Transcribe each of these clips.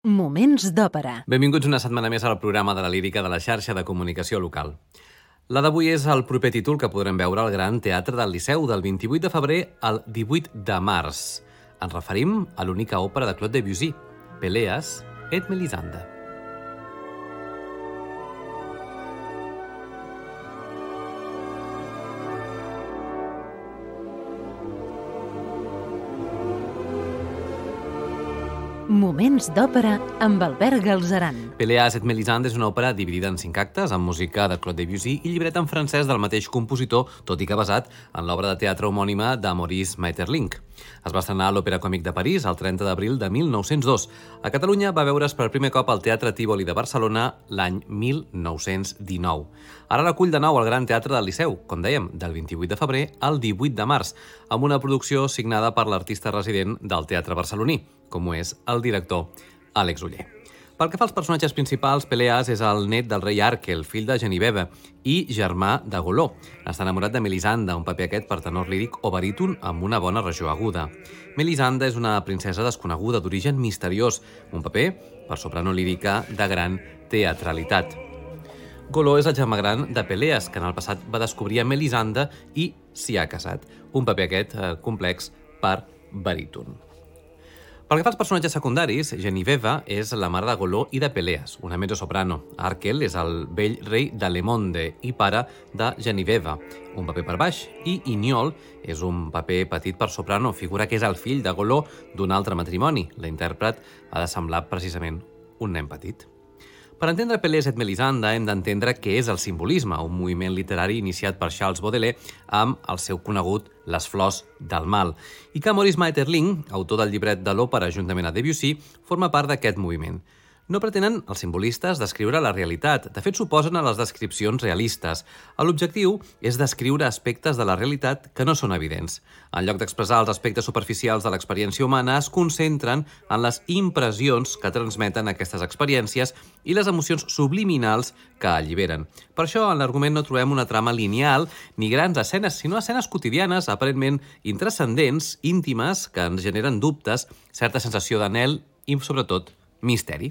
Moments d'òpera. Benvinguts una setmana més al programa de la lírica de la xarxa de comunicació local. La d'avui és el proper títol que podrem veure al Gran Teatre del Liceu del 28 de febrer al 18 de març. Ens referim a l'única òpera de Claude Debussy, Peleas et Melisande. Moments d'òpera amb Albert Galzeran. Peleas et Melisande és una òpera dividida en cinc actes, amb música de Claude Debussy i llibret en francès del mateix compositor, tot i que basat en l'obra de teatre homònima de Maurice Maeterlinck. Es va estrenar a l'Òpera Còmic de París el 30 d'abril de 1902. A Catalunya va veure's per primer cop al Teatre Tívoli de Barcelona l'any 1919. Ara l'acull de nou al Gran Teatre del Liceu, com dèiem, del 28 de febrer al 18 de març, amb una producció signada per l'artista resident del Teatre Barceloní, com ho és el director Àlex Uller. Pel que fa als personatges principals, Peleas és el net del rei Arkel, fill de Geniveva, i germà de Goló. Està enamorat de Melisanda, un paper aquest per tenor líric o baríton amb una bona regió aguda. Melisanda és una princesa desconeguda d'origen misteriós, un paper per soprano lírica de gran teatralitat. Goló és el germà gran de Peleas, que en el passat va descobrir a Melisanda i s'hi ha casat. Un paper aquest eh, complex per baríton. Pel que fa als personatges secundaris, Geniveva és la mare de Goló i de Peleas, una mezzo-soprano. Arkel és el vell rei de Le Monde i pare de Geniveva, un paper per baix, i Inyol és un paper petit per soprano, figura que és el fill de Goló d'un altre matrimoni. La intèrpret ha de semblar precisament un nen petit. Per entendre Pelés et Melisande hem d'entendre què és el simbolisme, un moviment literari iniciat per Charles Baudelaire amb el seu conegut Les flors del mal, i que Maurice Maeterlinck, autor del llibret de l'òpera juntament a Debussy, forma part d'aquest moviment. No pretenen els simbolistes descriure la realitat, de fet suposen a les descripcions realistes. L'objectiu és descriure aspectes de la realitat que no són evidents. En lloc d'expressar els aspectes superficials de l'experiència humana, es concentren en les impressions que transmeten aquestes experiències i les emocions subliminals que alliberen. Per això, en l'argument no trobem una trama lineal ni grans escenes, sinó escenes quotidianes, aparentment intrascendents, íntimes, que ens generen dubtes, certa sensació d'anel i, sobretot, misteri.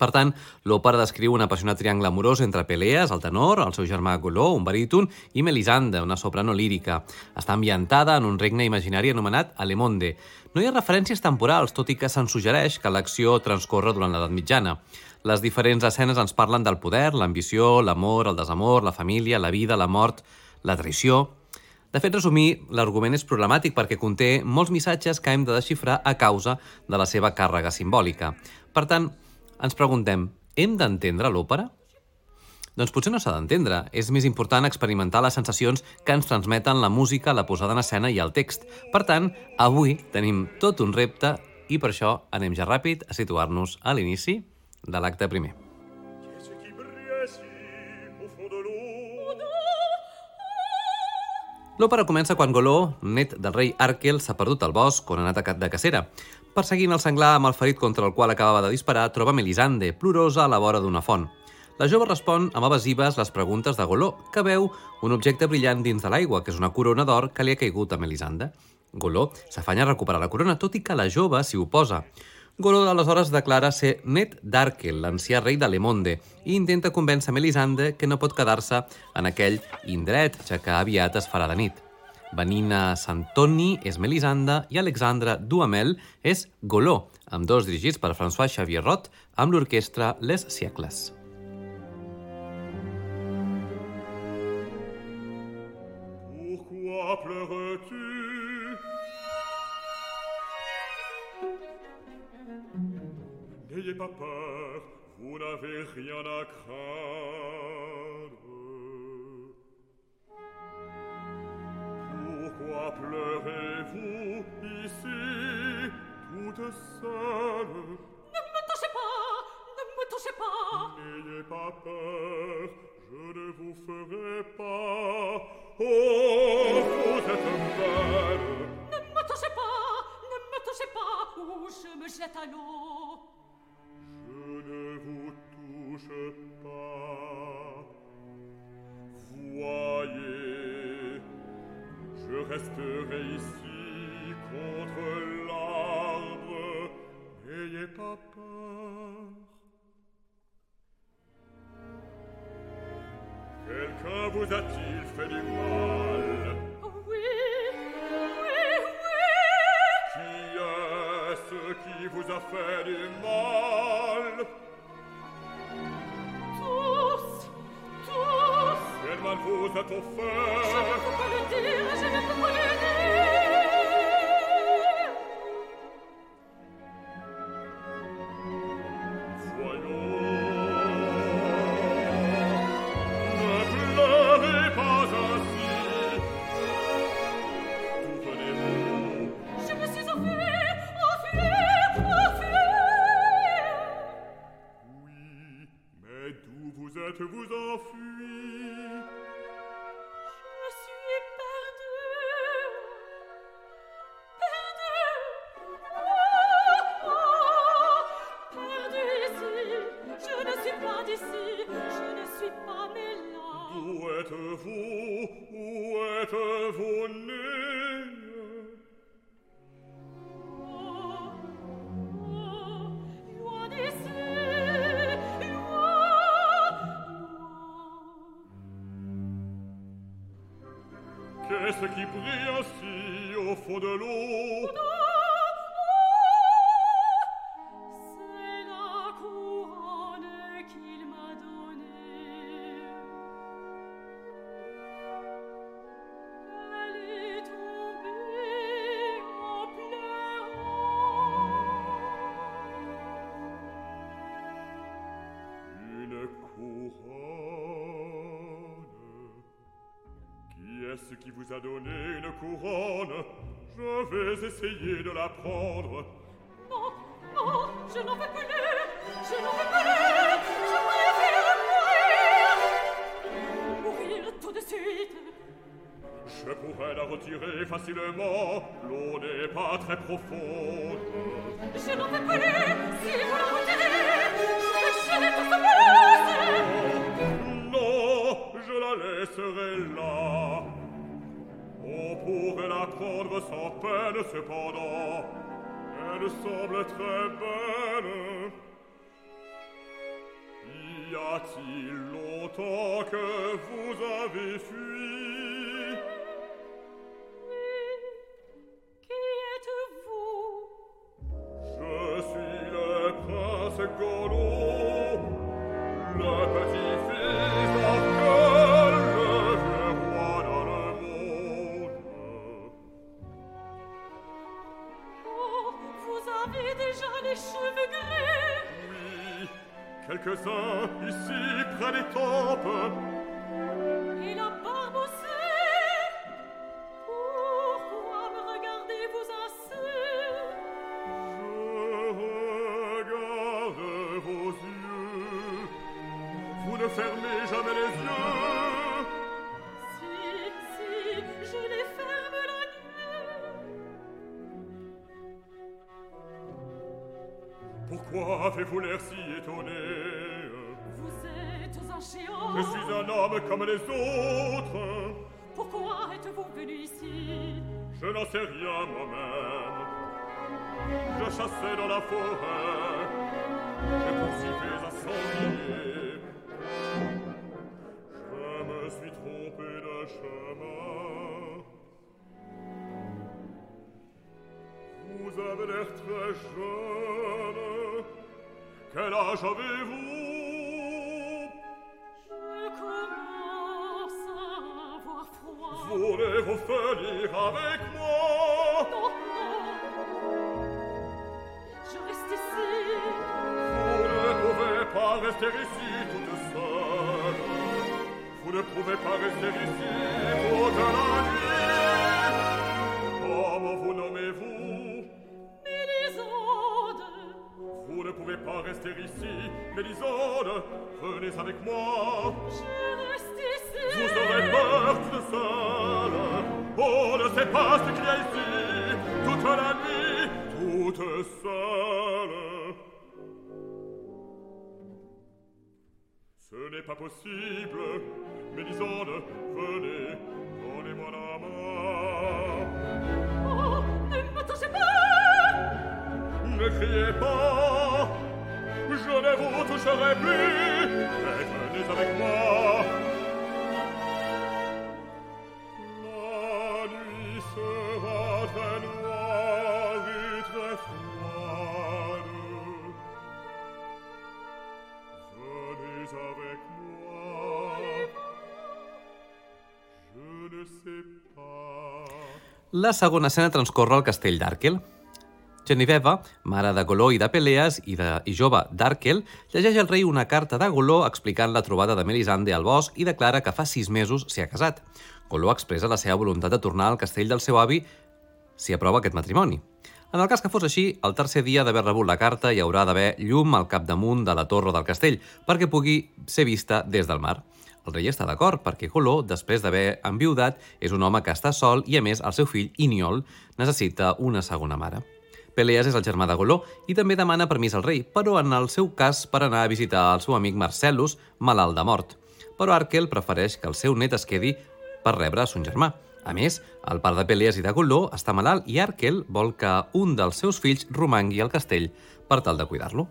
Per tant, l'òpera descriu un apassionat triangle amorós entre Peleas, el tenor, el seu germà Goló, un baríton, i Melisande, una soprano lírica. Està ambientada en un regne imaginari anomenat Alemonde. No hi ha referències temporals, tot i que se'n suggereix que l'acció transcorre durant l'edat mitjana. Les diferents escenes ens parlen del poder, l'ambició, l'amor, el desamor, la família, la vida, la mort, la traïció... De fet, resumir, l'argument és problemàtic perquè conté molts missatges que hem de desxifrar a causa de la seva càrrega simbòlica. Per tant, ens preguntem, hem d'entendre l'òpera? Doncs potser no s'ha d'entendre. És més important experimentar les sensacions que ens transmeten la música, la posada en escena i el text. Per tant, avui tenim tot un repte i per això anem ja ràpid a situar-nos a l'inici de l'acte primer. L'òpera comença quan Goló, net del rei Arkel, s'ha perdut al bosc on ha anat de cacera. Perseguint el senglar amb el ferit contra el qual acabava de disparar, troba Melisande, plorosa a la vora d'una font. La jove respon amb evasives les preguntes de Goló, que veu un objecte brillant dins de l'aigua, que és una corona d'or que li ha caigut a Melisande. Goló s'afanya a recuperar la corona, tot i que la jove s'hi oposa. Goló aleshores declara ser net d'Arkel, l'ancià rei de Lemonde, i intenta convèncer Melisande que no pot quedar-se en aquell indret, ja que aviat es farà de nit. Vanina Santoni és Melisanda i Alexandra Duhamel és Goló, amb dos dirigits per François Xavier Roth amb l'orquestra Les Siècles. Pourquoi pleures-tu N'ayez pas peur, vous n'avez rien à craindre. pourquoi pleurez-vous ici, toute seule Ne me touchez pas Ne me touchez pas N'ayez pas peur, je ne vous ferai pas. Oh, vous êtes belle Ne me touchez pas Ne me touchez pas Ou je me jette à l'eau? Je ne vous touche pas. Voyez Je resterai ici contre l'arbre. N'ayez pas peur. Quelqu'un vous a-t-il fait du mal Oui, oui, oui. Qui est-ce qui vous a fait du mal vous a tout fait. Je ne peux pas le dire, je ne peux pas le dire. Une couronne Je vais essayer de la prendre. Non, non, je n'en veux plus, je n'en veux plus, je préfère mourir. Mourir tout de suite. Je pourrais la retirer facilement. L'eau n'est pas très profonde. Je n'en veux plus, si vous la retirez, je vais tout ce Non, je la laisserai là. Oh, pour la prendre sans peine, cependant, elle semble très belle. Y a-t-il longtemps que vous avez fui fait vouloir si étonné. Vous êtes un géant. Je suis un homme comme les autres. Pourquoi êtes-vous venu ici Je n'en sais rien moi-même. Je chassais dans la forêt. J'ai poursuivi un sanglier. Je me suis trompé de chemin. Vous avez l'air très jeune que là j'avais vous avec moi. Je reste ici. Vous aurez peur porte seule. On ne sait pas ce qu'il y a ici. Toute la nuit, toute seule. Ce n'est pas possible. Mélisande, venez. La segona escena transcorre al castell d'Arkel. Genevieva, mare de Goló i de Peleas i, de, i jove d'Arkel, llegeix al rei una carta de Goló explicant la trobada de Melisande al bosc i declara que fa sis mesos s'hi ha casat. Goló expressa la seva voluntat de tornar al castell del seu avi si aprova aquest matrimoni. En el cas que fos així, el tercer dia d'haver rebut la carta hi haurà d'haver llum al capdamunt de la torre del castell perquè pugui ser vista des del mar. El rei està d'acord perquè Goló, després d'haver enviudat, és un home que està sol i, a més, el seu fill, Iniol, necessita una segona mare. Peleas és el germà de Goló i també demana permís al rei, però en el seu cas per anar a visitar el seu amic Marcellus, malalt de mort. Però Arkel prefereix que el seu net es quedi per rebre a son germà. A més, el pare de Peleas i de Goló està malalt i Arkel vol que un dels seus fills romangui al castell per tal de cuidar-lo.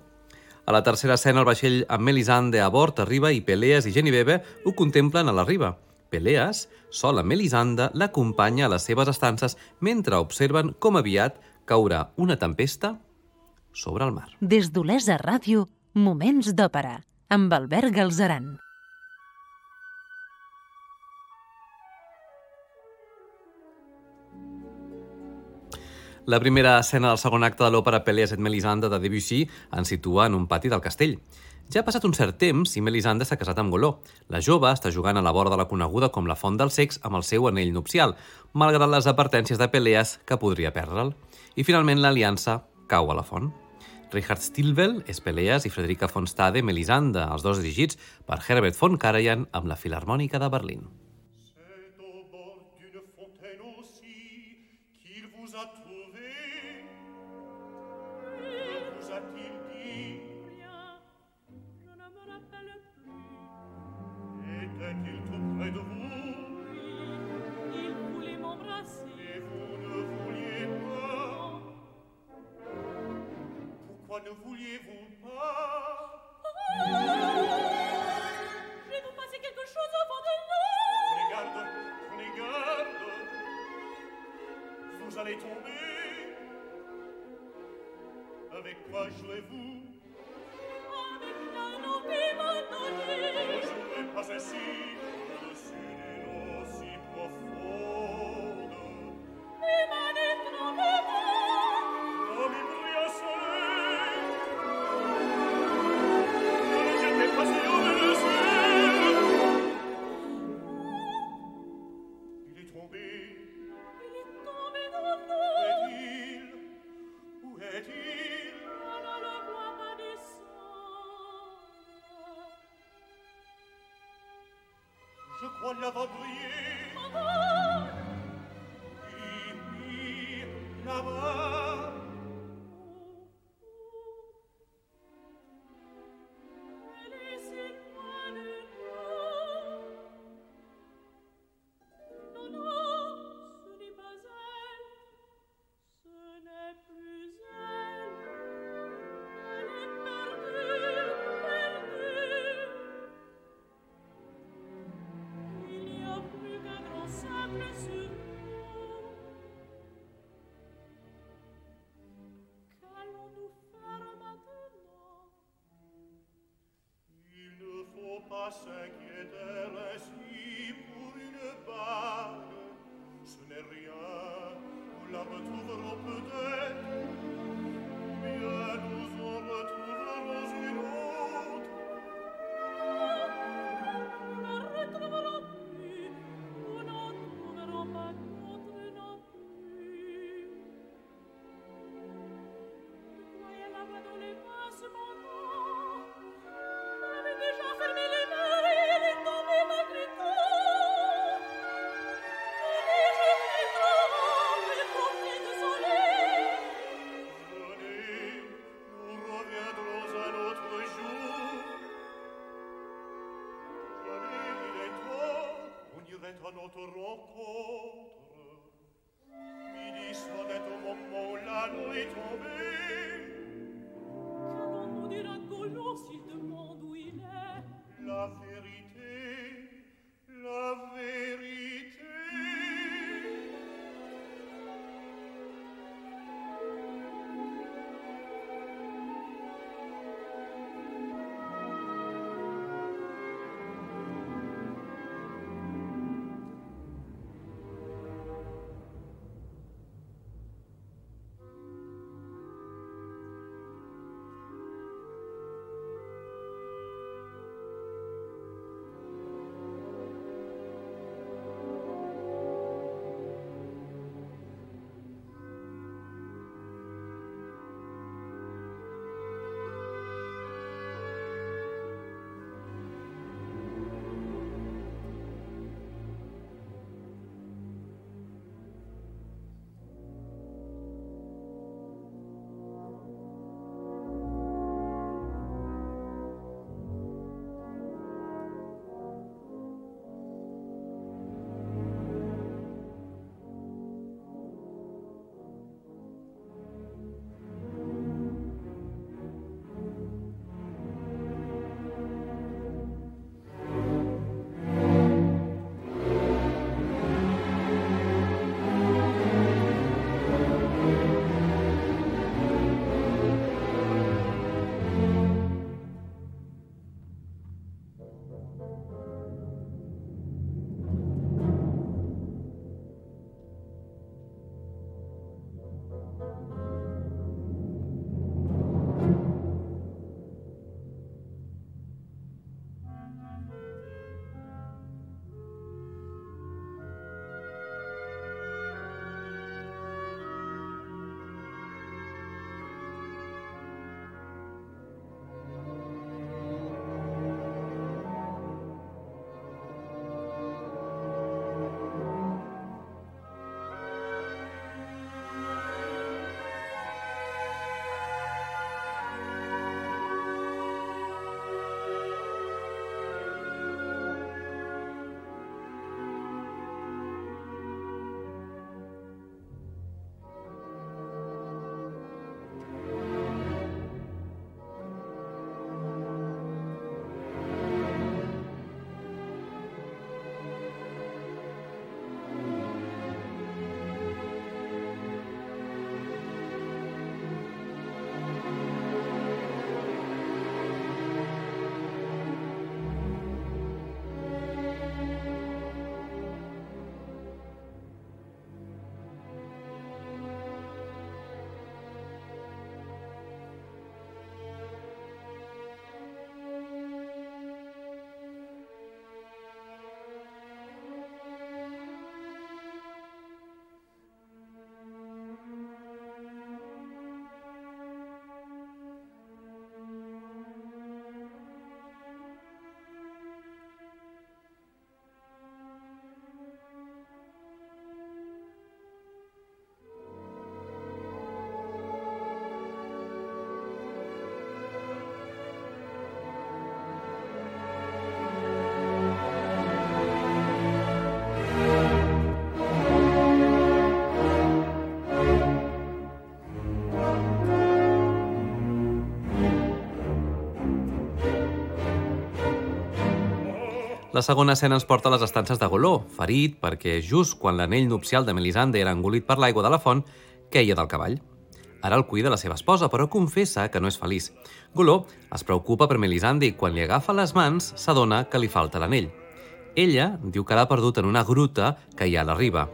A la tercera escena, el vaixell amb Melisande a bord arriba i Peleas i Genevieve ho contemplen a la riba. Peleas, sol amb Melisande, l'acompanya a les seves estances mentre observen com aviat caurà una tempesta sobre el mar. Des d'Olesa Ràdio, Moments d'Òpera, amb Albert Galzeran. La primera escena del segon acte de l'òpera Peleas et Melisande de Debussy ens situa en un pati del castell. Ja ha passat un cert temps i Melisande s'ha casat amb Goló. La jove està jugant a la vora de la coneguda com la Font del Sex amb el seu anell nupcial, malgrat les advertències de Peleas que podria perdre'l. I finalment l'aliança cau a la font. Richard Stilwell és Peleas i Frederica von Stade Melisande, els dos dirigits per Herbert von Karajan amb la Filarmònica de Berlín. Vouliez-vous pas? Je vais vous passer quelque chose avant de l'eau. Prenez garde, prenez garde. Vous allez tomber. Avec quoi jouez-vous? Avec la et mon Ne jouez pas ainsi troppo La segona escena ens porta a les estances de Goló, ferit perquè just quan l'anell nupcial de Melisande era engolit per l'aigua de la font, queia del cavall. Ara el cuida la seva esposa, però confessa que no és feliç. Goló es preocupa per Melisande i quan li agafa les mans s'adona que li falta l'anell. Ella diu que l'ha perdut en una gruta que hi ha a la riba.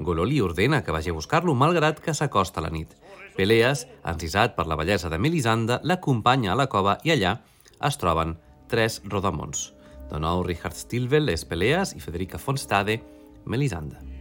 Goló li ordena que vagi a buscar-lo, malgrat que s'acosta la nit. Peleas, encisat per la bellesa de Melisande, l'acompanya a la cova i allà es troben tres rodamons. De nou, Richard Stilwell és Peleas i Federica von Stade, Melisande.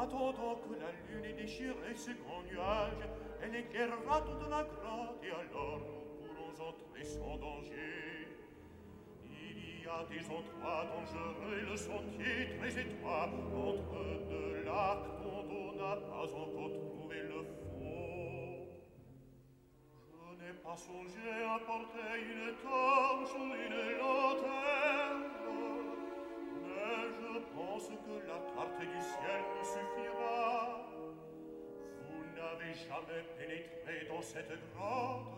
Attendant que la lune ait déchiré ses grands nuages, elle éclairera toute la grotte Il y a des endroits dangereux, le sentier très étroit, entre deux lacs dont on n'a pas encore trouvé le fond. Je n'ai pas songé à porter une torche ou une lanterne, mais je pense que la clarté du ciel nous suffira. Vous n'avez jamais pénétré dans cette grotte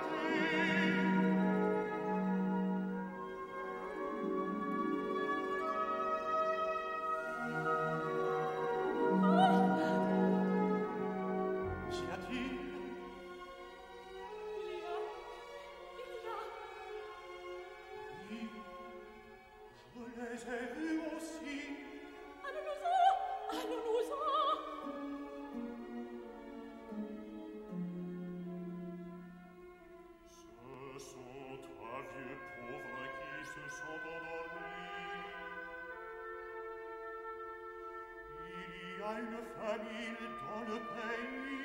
eine Famille dans le pays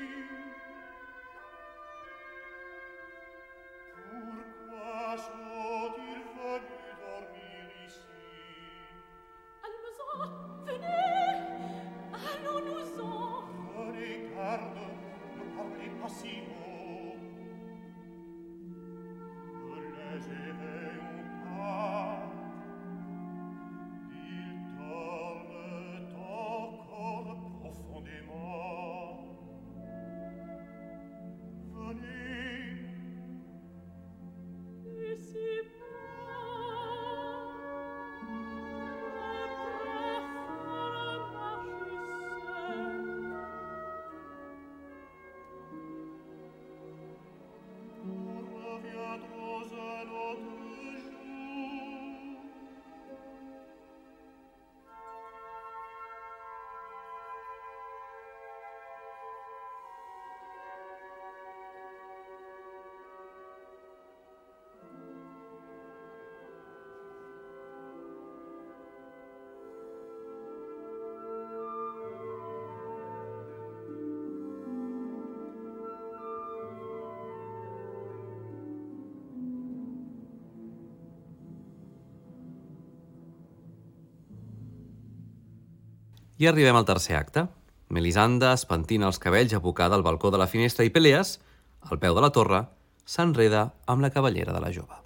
I arribem al tercer acte. Melisanda es pentina els cabells abocada al balcó de la finestra i Pelees, al peu de la torre, s'enreda amb la cavallera de la jove.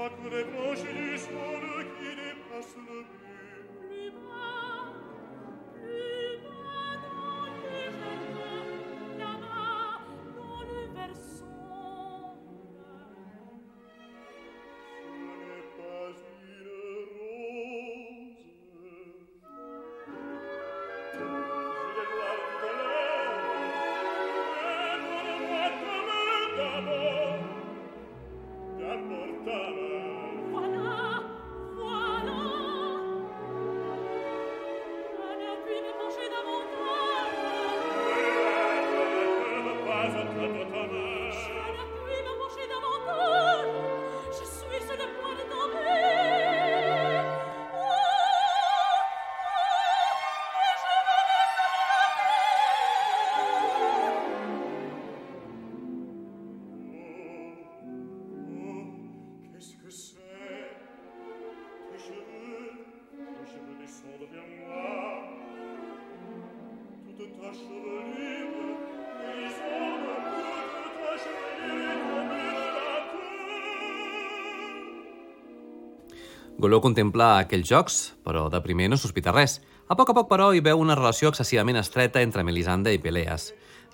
quod le procedi Goló contempla aquells jocs, però de primer no sospita res. A poc a poc, però, hi veu una relació excessivament estreta entre Melisande i Peleas.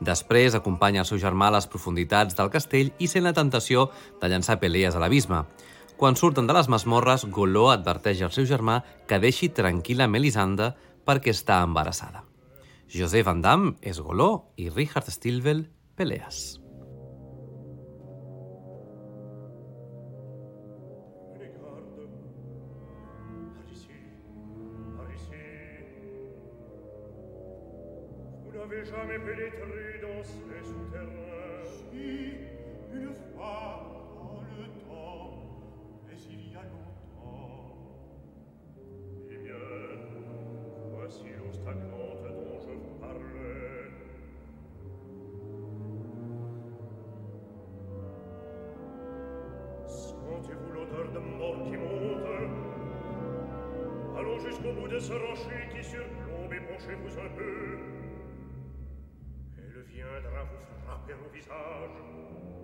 Després acompanya el seu germà a les profunditats del castell i sent la tentació de llançar Peleas a l'abisme. Quan surten de les masmorres, Goló adverteix al seu germà que deixi tranquil·la Melisande perquè està embarassada. José Van Damme és Goló i Richard Stilwell, Peleas. vous frapper au visage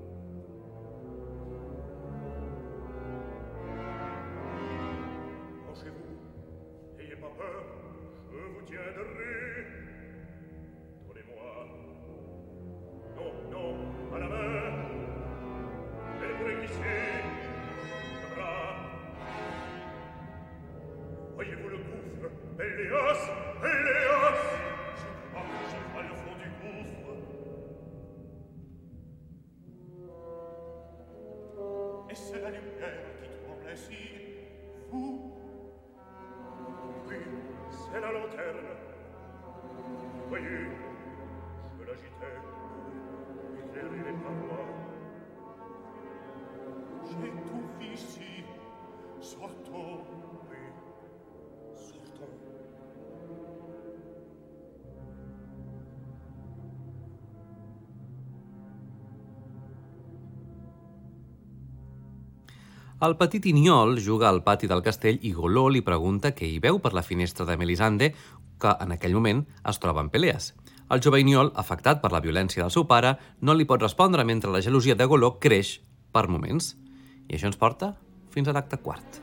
El petit Iniol juga al pati del castell i Goló li pregunta què hi veu per la finestra de Melisande, que en aquell moment es troba en Peleas. El jove Iniol, afectat per la violència del seu pare, no li pot respondre mentre la gelosia de Goló creix per moments. I això ens porta fins a l'acte quart.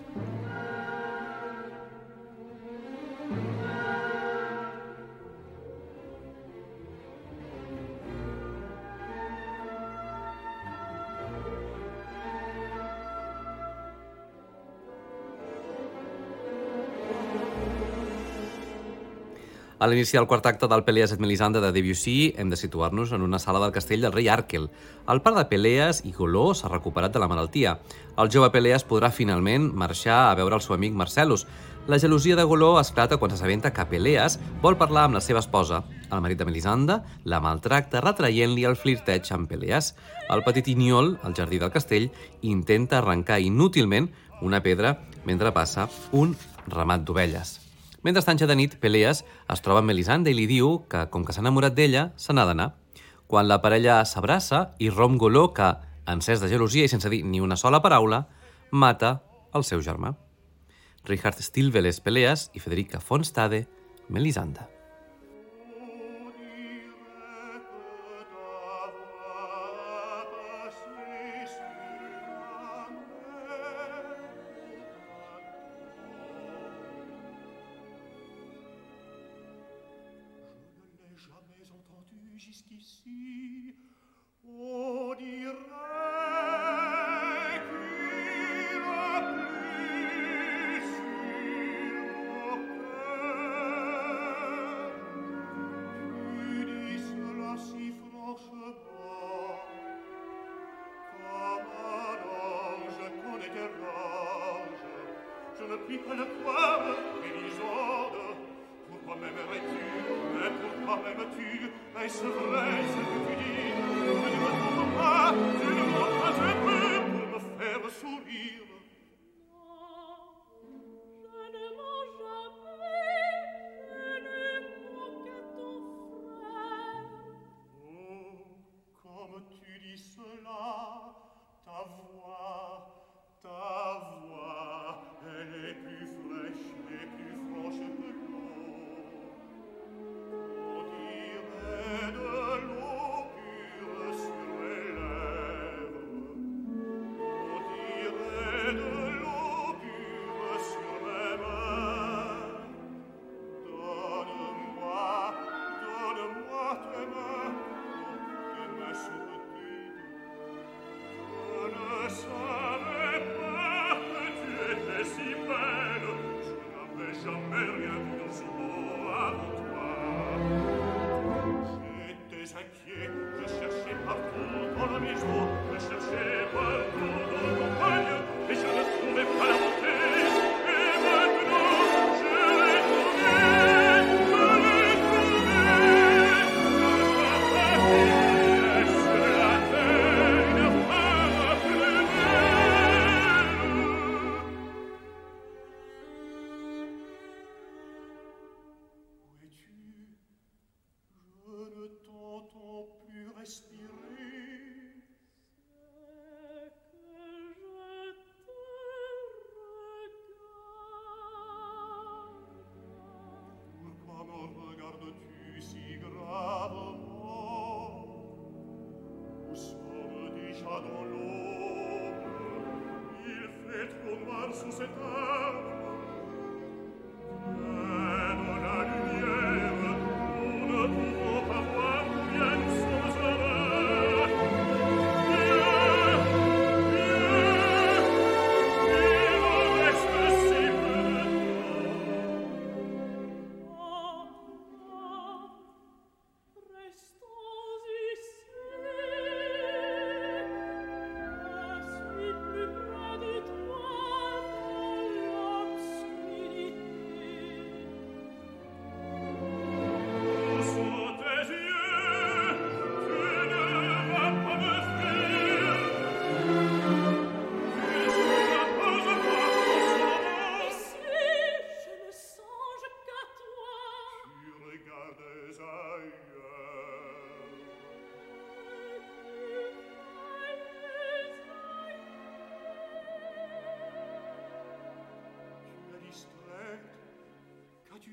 A l'inici del quart acte del Peleas et Melisande de Debussy hem de situar-nos en una sala del castell del rei Arkel. El pare de Peleas i Goló s'ha recuperat de la malaltia. El jove Peleas podrà finalment marxar a veure el seu amic Marcellus. La gelosia de Goló esclata quan s'assabenta que Peleas vol parlar amb la seva esposa. El marit de Melisande la maltracta retraient-li el flirteig amb Peleas. El petit Iniol, al jardí del castell, intenta arrencar inútilment una pedra mentre passa un ramat d'ovelles. Mentrestant, ja de nit, Peleas es troba amb Melisande i li diu que, com que s'ha enamorat d'ella, se n'ha d'anar. Quan la parella s'abraça, i rom Goló, que, encès de gelosia i sense dir ni una sola paraula, mata el seu germà. Richard Stilwell és Peleas i Federica von Stade, Melisande.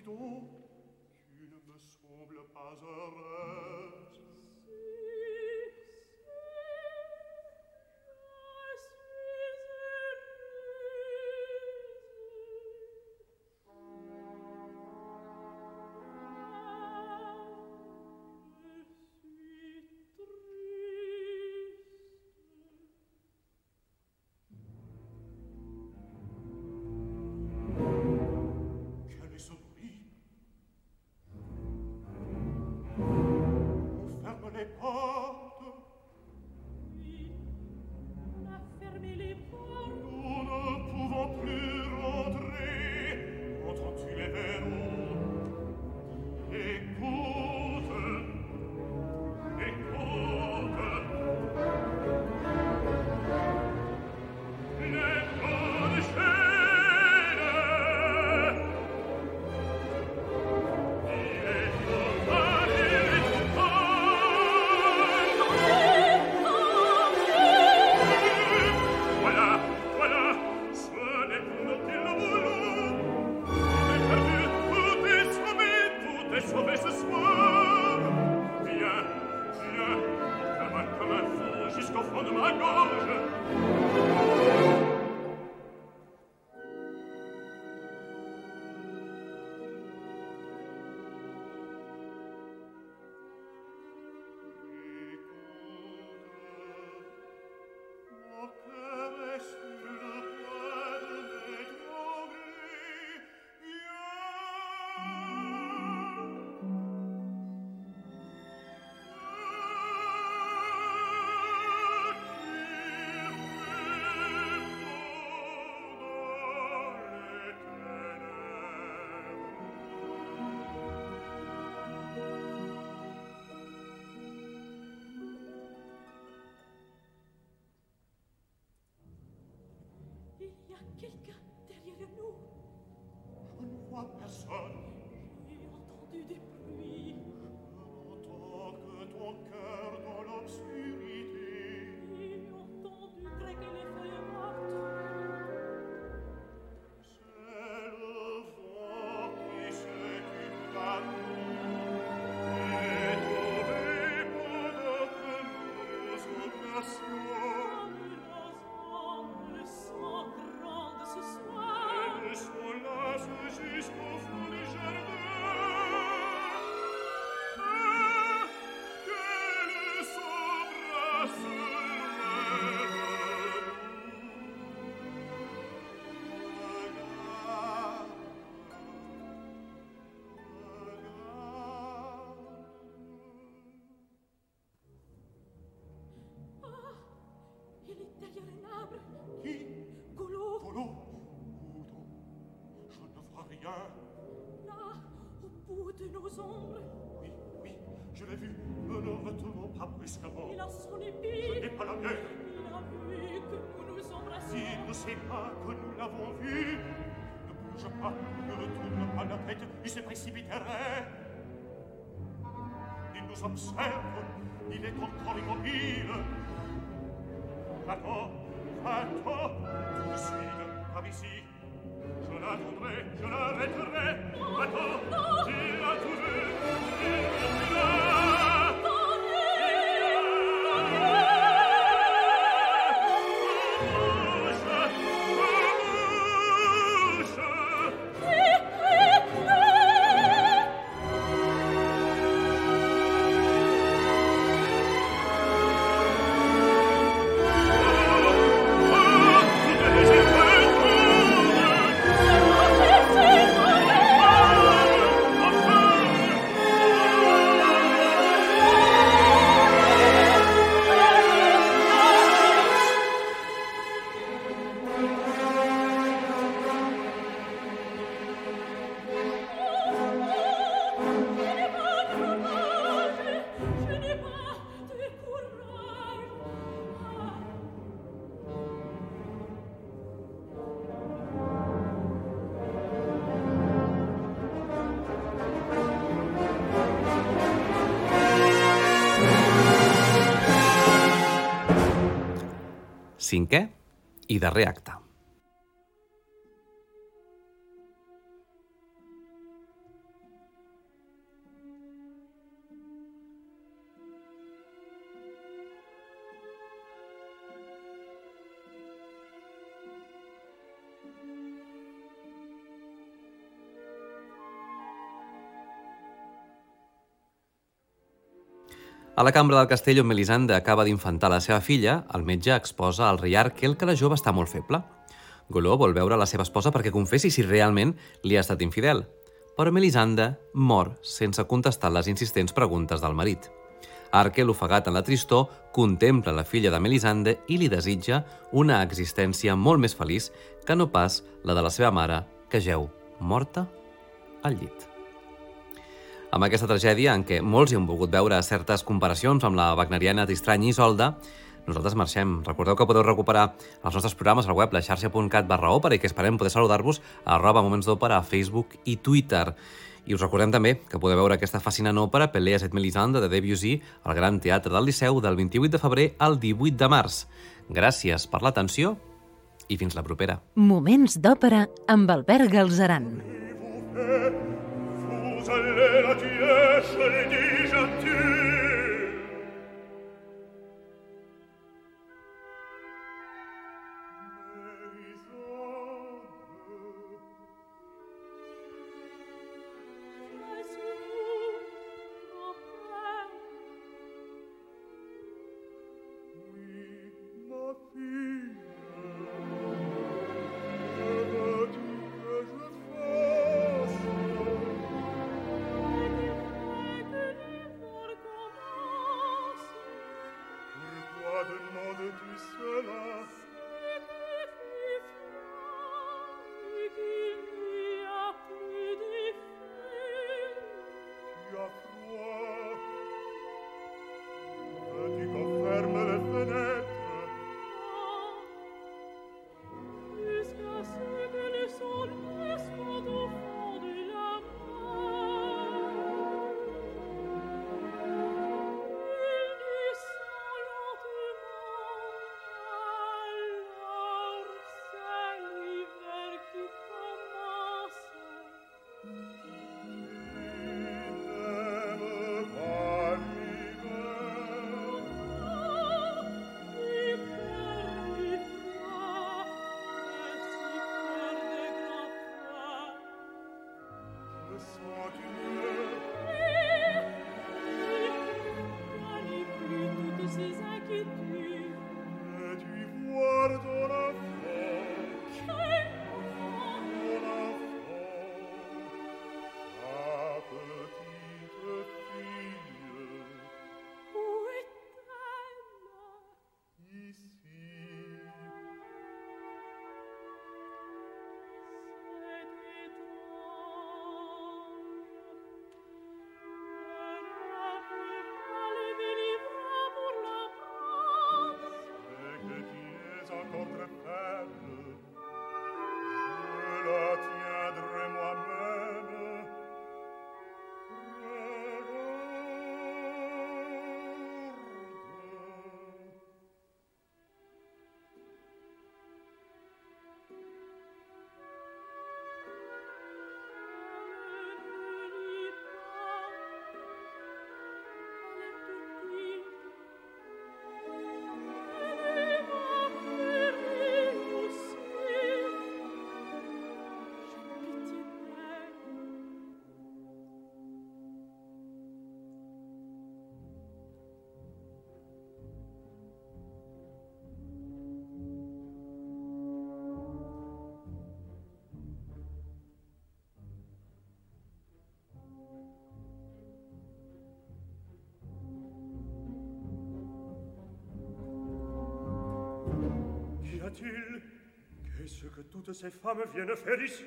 tu Quelqu'un derrière nous. On ne voit personne. Sombre. Oui, oui, je l'ai vu. Ne nous retournons pas brusquement. Il a son Ce épée. n'est pas la guerre. Il a vu que nous nous embrassions. S'il ne sait pas que nous l'avons vu, ne bouge pas, ne retourne pas la tête, il se précipiterait. Il nous observe, il est encore immobile. Va-t'en, va-t'en, tout de suite, par ici. Je l'attendrai, je l'arrêterai. Va-t'en, Cinquè i darrer acte. A la cambra del castell on Melisande acaba d'infantar la seva filla, el metge exposa al rei Arkel que la jove està molt feble. Goló vol veure la seva esposa perquè confessi si realment li ha estat infidel. Però Melisande mor sense contestar les insistents preguntes del marit. Arkel, ofegat en la tristor, contempla la filla de Melisande i li desitja una existència molt més feliç que no pas la de la seva mare, que geu morta al llit. Amb aquesta tragèdia, en què molts hi han volgut veure certes comparacions amb la wagneriana d'Istrany i Isolda, nosaltres marxem. Recordeu que podeu recuperar els nostres programes al web laxarxa.cat barra òpera i que esperem poder saludar-vos a arroba Moments d'Òpera a Facebook i Twitter. I us recordem també que podeu veure aquesta fascinant òpera Peleas et Melisande de Debussy al Gran Teatre del Liceu del 28 de febrer al 18 de març. Gràcies per l'atenció i fins la propera. Moments d'òpera amb Albert Galzeran. Cialla la ti esce di t-il Qu'est-ce que toutes ces femmes viennent faire ici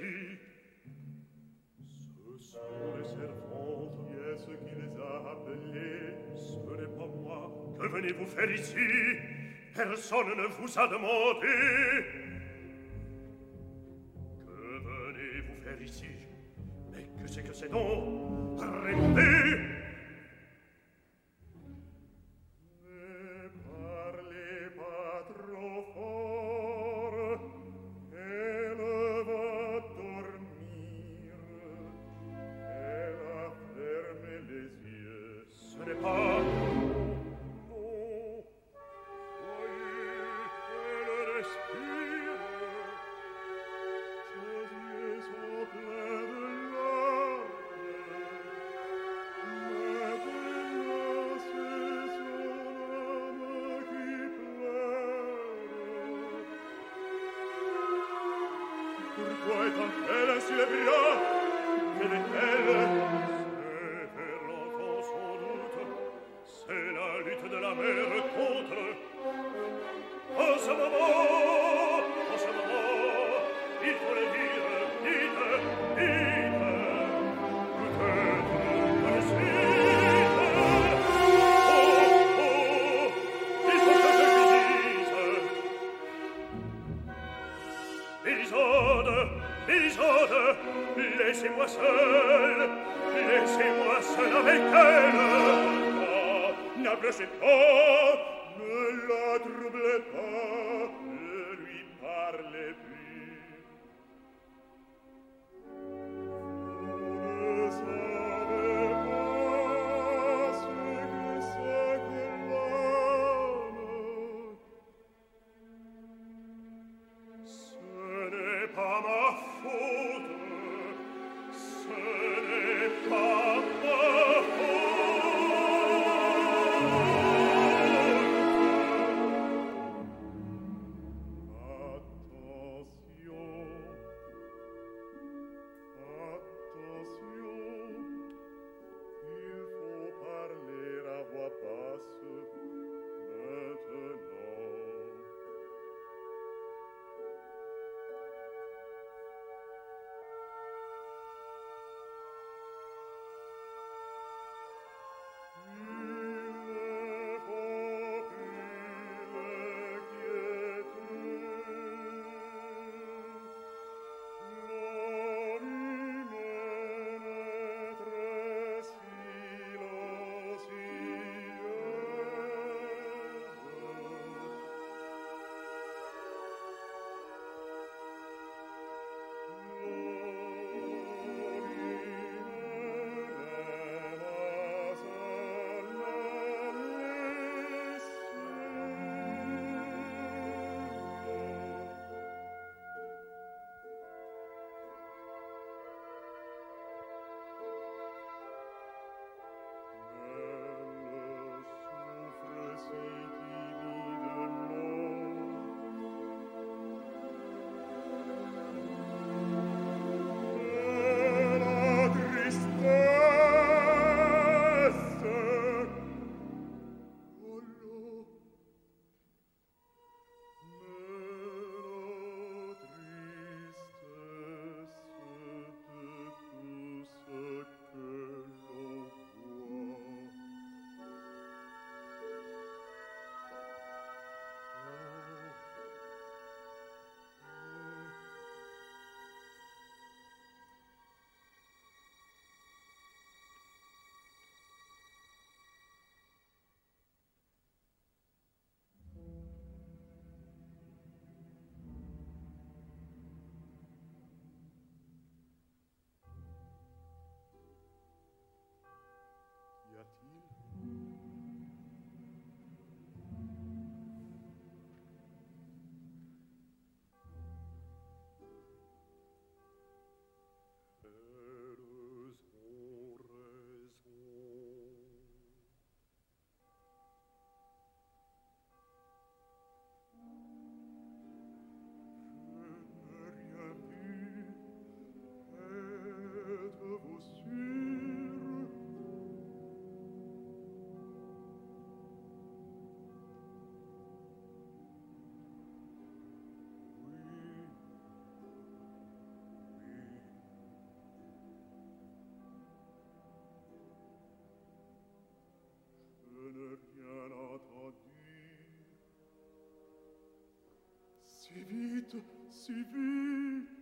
Ce sont les servantes, est-ce qui les a appelées Ce n'est pas moi. Que venez-vous faire ici Personne ne vous a demandé n'abrasait pas, ne la troublait pas, Si vite, si vite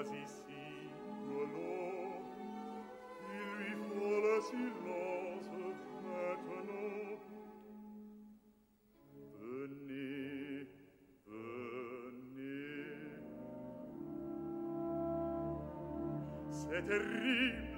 quasi sicuro il lui faut le silence maintenant venez venez c'est terrible